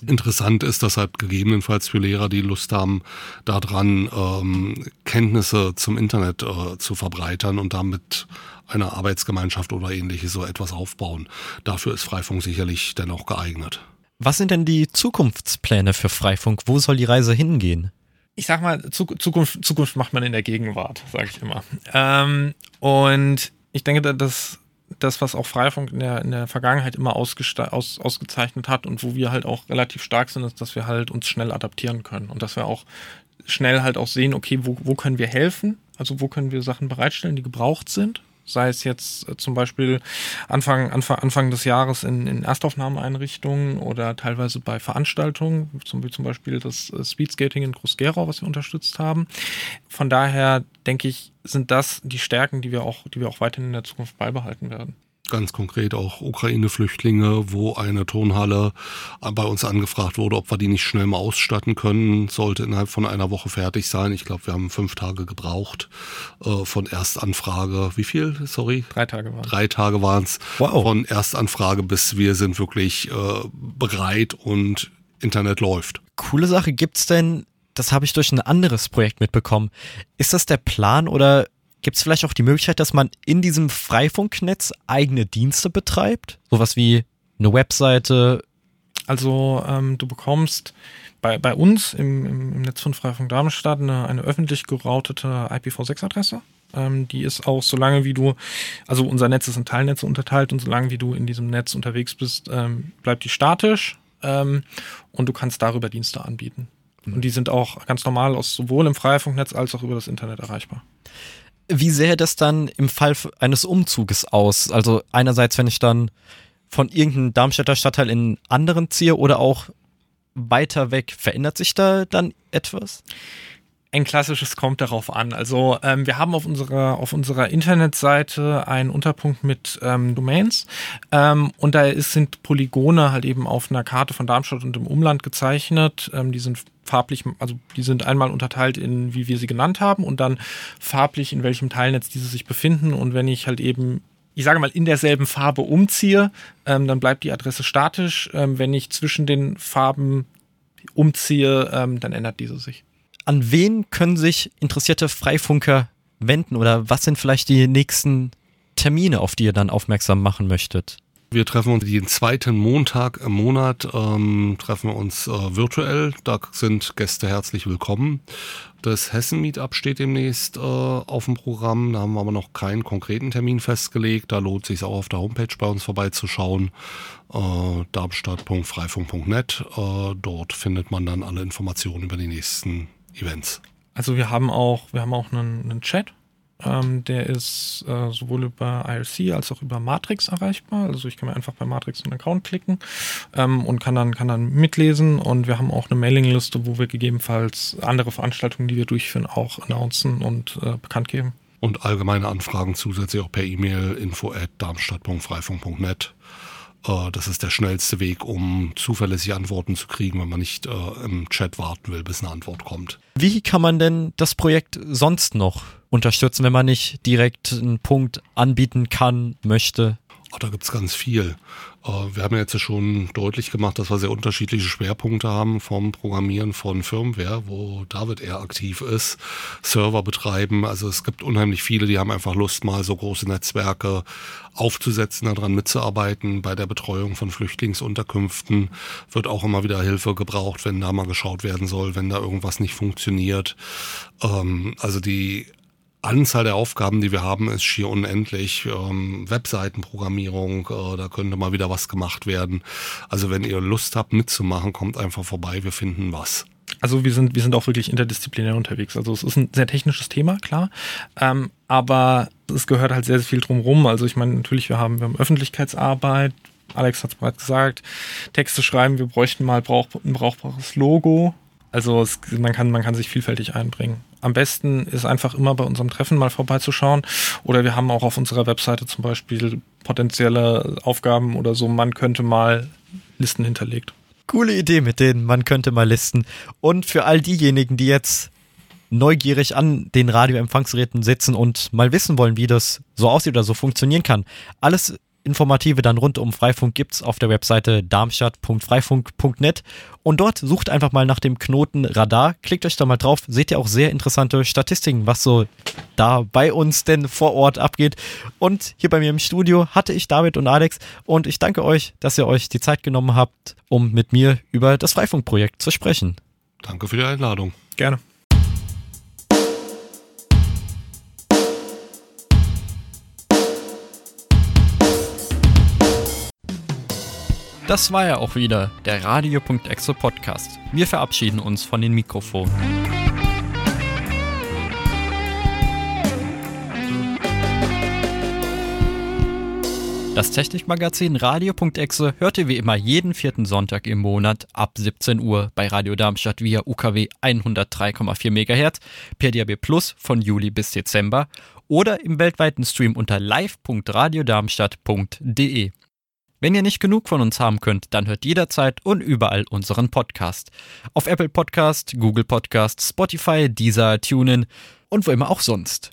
Interessant ist, dass halt gegebenenfalls für Lehrer, die Lust haben, daran ähm, Kenntnisse zum Internet äh, zu verbreitern und damit eine Arbeitsgemeinschaft oder ähnliches so etwas aufbauen. Dafür ist Freifunk sicherlich dennoch geeignet. Was sind denn die Zukunftspläne für Freifunk? Wo soll die Reise hingehen? Ich sag mal, Zukunft, Zukunft macht man in der Gegenwart, sage ich immer. Ähm, und ich denke, dass das, was auch Freifunk in der, in der Vergangenheit immer aus, ausgezeichnet hat und wo wir halt auch relativ stark sind, ist, dass wir halt uns schnell adaptieren können und dass wir auch schnell halt auch sehen, okay, wo, wo können wir helfen? Also wo können wir Sachen bereitstellen, die gebraucht sind? Sei es jetzt äh, zum Beispiel Anfang, Anfang, Anfang des Jahres in, in Erstaufnahmeeinrichtungen oder teilweise bei Veranstaltungen, zum, zum Beispiel das äh, Speedskating in Groß-Gerau, was wir unterstützt haben. Von daher denke ich, sind das die Stärken, die wir auch, die wir auch weiterhin in der Zukunft beibehalten werden ganz konkret auch Ukraine-Flüchtlinge, wo eine Turnhalle bei uns angefragt wurde, ob wir die nicht schnell mal ausstatten können, sollte innerhalb von einer Woche fertig sein. Ich glaube, wir haben fünf Tage gebraucht äh, von Erstanfrage. Wie viel? Sorry? Drei Tage waren Drei Tage waren es. Wow. Von Erstanfrage bis wir sind wirklich äh, bereit und Internet läuft. Coole Sache. Gibt's denn, das habe ich durch ein anderes Projekt mitbekommen, ist das der Plan oder Gibt es vielleicht auch die Möglichkeit, dass man in diesem Freifunknetz eigene Dienste betreibt? Sowas wie eine Webseite? Also ähm, du bekommst bei, bei uns im, im, Netz von Freifunk Darmstadt eine, eine öffentlich geroutete IPv6-Adresse. Ähm, die ist auch, solange wie du, also unser Netz ist in Teilnetze unterteilt und solange wie du in diesem Netz unterwegs bist, ähm, bleibt die statisch ähm, und du kannst darüber Dienste anbieten. Mhm. Und die sind auch ganz normal aus sowohl im Freifunknetz als auch über das Internet erreichbar. Wie sähe das dann im Fall eines Umzuges aus? Also einerseits, wenn ich dann von irgendeinem Darmstädter Stadtteil in einen anderen ziehe oder auch weiter weg, verändert sich da dann etwas? Ein klassisches kommt darauf an. Also ähm, wir haben auf unserer auf unserer Internetseite einen Unterpunkt mit ähm, Domains ähm, und da ist, sind Polygone halt eben auf einer Karte von Darmstadt und im Umland gezeichnet. Ähm, die sind farblich, also die sind einmal unterteilt in, wie wir sie genannt haben und dann farblich, in welchem Teilnetz diese sich befinden. Und wenn ich halt eben ich sage mal, in derselben Farbe umziehe, ähm, dann bleibt die Adresse statisch. Ähm, wenn ich zwischen den Farben umziehe, ähm, dann ändert diese sich an wen können sich interessierte Freifunker wenden oder was sind vielleicht die nächsten Termine, auf die ihr dann aufmerksam machen möchtet? Wir treffen uns jeden zweiten Montag im Monat, ähm, treffen wir uns äh, virtuell. Da sind Gäste herzlich willkommen. Das Hessen Meetup steht demnächst äh, auf dem Programm. Da haben wir aber noch keinen konkreten Termin festgelegt. Da lohnt sich auch auf der Homepage bei uns vorbeizuschauen. Äh, darmstadt.freifunk.net. Äh, dort findet man dann alle Informationen über die nächsten Events? Also wir haben auch, wir haben auch einen, einen Chat. Ähm, der ist äh, sowohl über IRC als auch über Matrix erreichbar. Also ich kann mir einfach bei Matrix einen Account klicken ähm, und kann dann, kann dann mitlesen. Und wir haben auch eine Mailingliste, wo wir gegebenenfalls andere Veranstaltungen, die wir durchführen, auch announcen und äh, bekannt geben. Und allgemeine Anfragen zusätzlich auch per E-Mail info at darmstadt.freifunk.net. Äh, das ist der schnellste Weg, um zuverlässige Antworten zu kriegen, wenn man nicht äh, im Chat warten will, bis eine Antwort kommt. Wie kann man denn das Projekt sonst noch unterstützen, wenn man nicht direkt einen Punkt anbieten kann, möchte? Oh, da gibt's ganz viel. Äh, wir haben jetzt schon deutlich gemacht, dass wir sehr unterschiedliche Schwerpunkte haben vom Programmieren von Firmware, wo David eher aktiv ist, Server betreiben. Also es gibt unheimlich viele, die haben einfach Lust, mal so große Netzwerke aufzusetzen, daran mitzuarbeiten. Bei der Betreuung von Flüchtlingsunterkünften wird auch immer wieder Hilfe gebraucht, wenn da mal geschaut werden soll, wenn da irgendwas nicht funktioniert. Ähm, also die Anzahl der Aufgaben, die wir haben, ist schier unendlich. Ähm, Webseitenprogrammierung, äh, da könnte mal wieder was gemacht werden. Also wenn ihr Lust habt mitzumachen, kommt einfach vorbei, wir finden was. Also wir sind, wir sind auch wirklich interdisziplinär unterwegs. Also es ist ein sehr technisches Thema, klar. Ähm, aber es gehört halt sehr, sehr viel drumherum. Also ich meine, natürlich, wir haben, wir haben Öffentlichkeitsarbeit, Alex hat es bereits gesagt, Texte schreiben, wir bräuchten mal brauch, ein brauchbares Logo. Also es, man, kann, man kann sich vielfältig einbringen. Am besten ist einfach immer bei unserem Treffen mal vorbeizuschauen. Oder wir haben auch auf unserer Webseite zum Beispiel potenzielle Aufgaben oder so. Man könnte mal Listen hinterlegt. Coole Idee mit denen, man könnte mal listen. Und für all diejenigen, die jetzt neugierig an den Radioempfangsgeräten sitzen und mal wissen wollen, wie das so aussieht oder so funktionieren kann. Alles Informative dann rund um Freifunk gibt's auf der Webseite darmstadt.freifunk.net und dort sucht einfach mal nach dem Knoten Radar, klickt euch da mal drauf, seht ihr auch sehr interessante Statistiken, was so da bei uns denn vor Ort abgeht. Und hier bei mir im Studio hatte ich David und Alex und ich danke euch, dass ihr euch die Zeit genommen habt, um mit mir über das Freifunkprojekt zu sprechen. Danke für die Einladung. Gerne. Das war ja auch wieder der Radio.exe Podcast. Wir verabschieden uns von den Mikrofonen. Das Technikmagazin Radio.exe hört ihr wie immer jeden vierten Sonntag im Monat ab 17 Uhr bei Radio Darmstadt via UKW 103,4 MHz, per DAB Plus von Juli bis Dezember oder im weltweiten Stream unter live.radiodarmstadt.de. Wenn ihr nicht genug von uns haben könnt, dann hört jederzeit und überall unseren Podcast. Auf Apple Podcast, Google Podcast, Spotify, Deezer, TuneIn und wo immer auch sonst.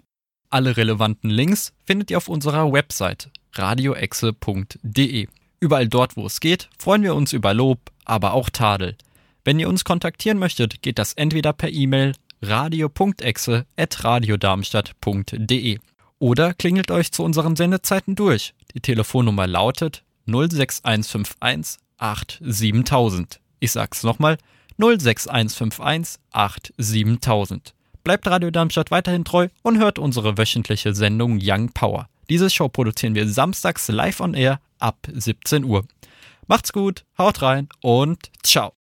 Alle relevanten Links findet ihr auf unserer Website radioexe.de. Überall dort, wo es geht, freuen wir uns über Lob, aber auch Tadel. Wenn ihr uns kontaktieren möchtet, geht das entweder per E-Mail radio.exe@radiodarmstadt.de oder klingelt euch zu unseren Sendezeiten durch. Die Telefonnummer lautet 06151 87000. Ich sag's nochmal, 06151 87000. Bleibt Radio Darmstadt weiterhin treu und hört unsere wöchentliche Sendung Young Power. Diese Show produzieren wir samstags live on air ab 17 Uhr. Macht's gut, haut rein und ciao.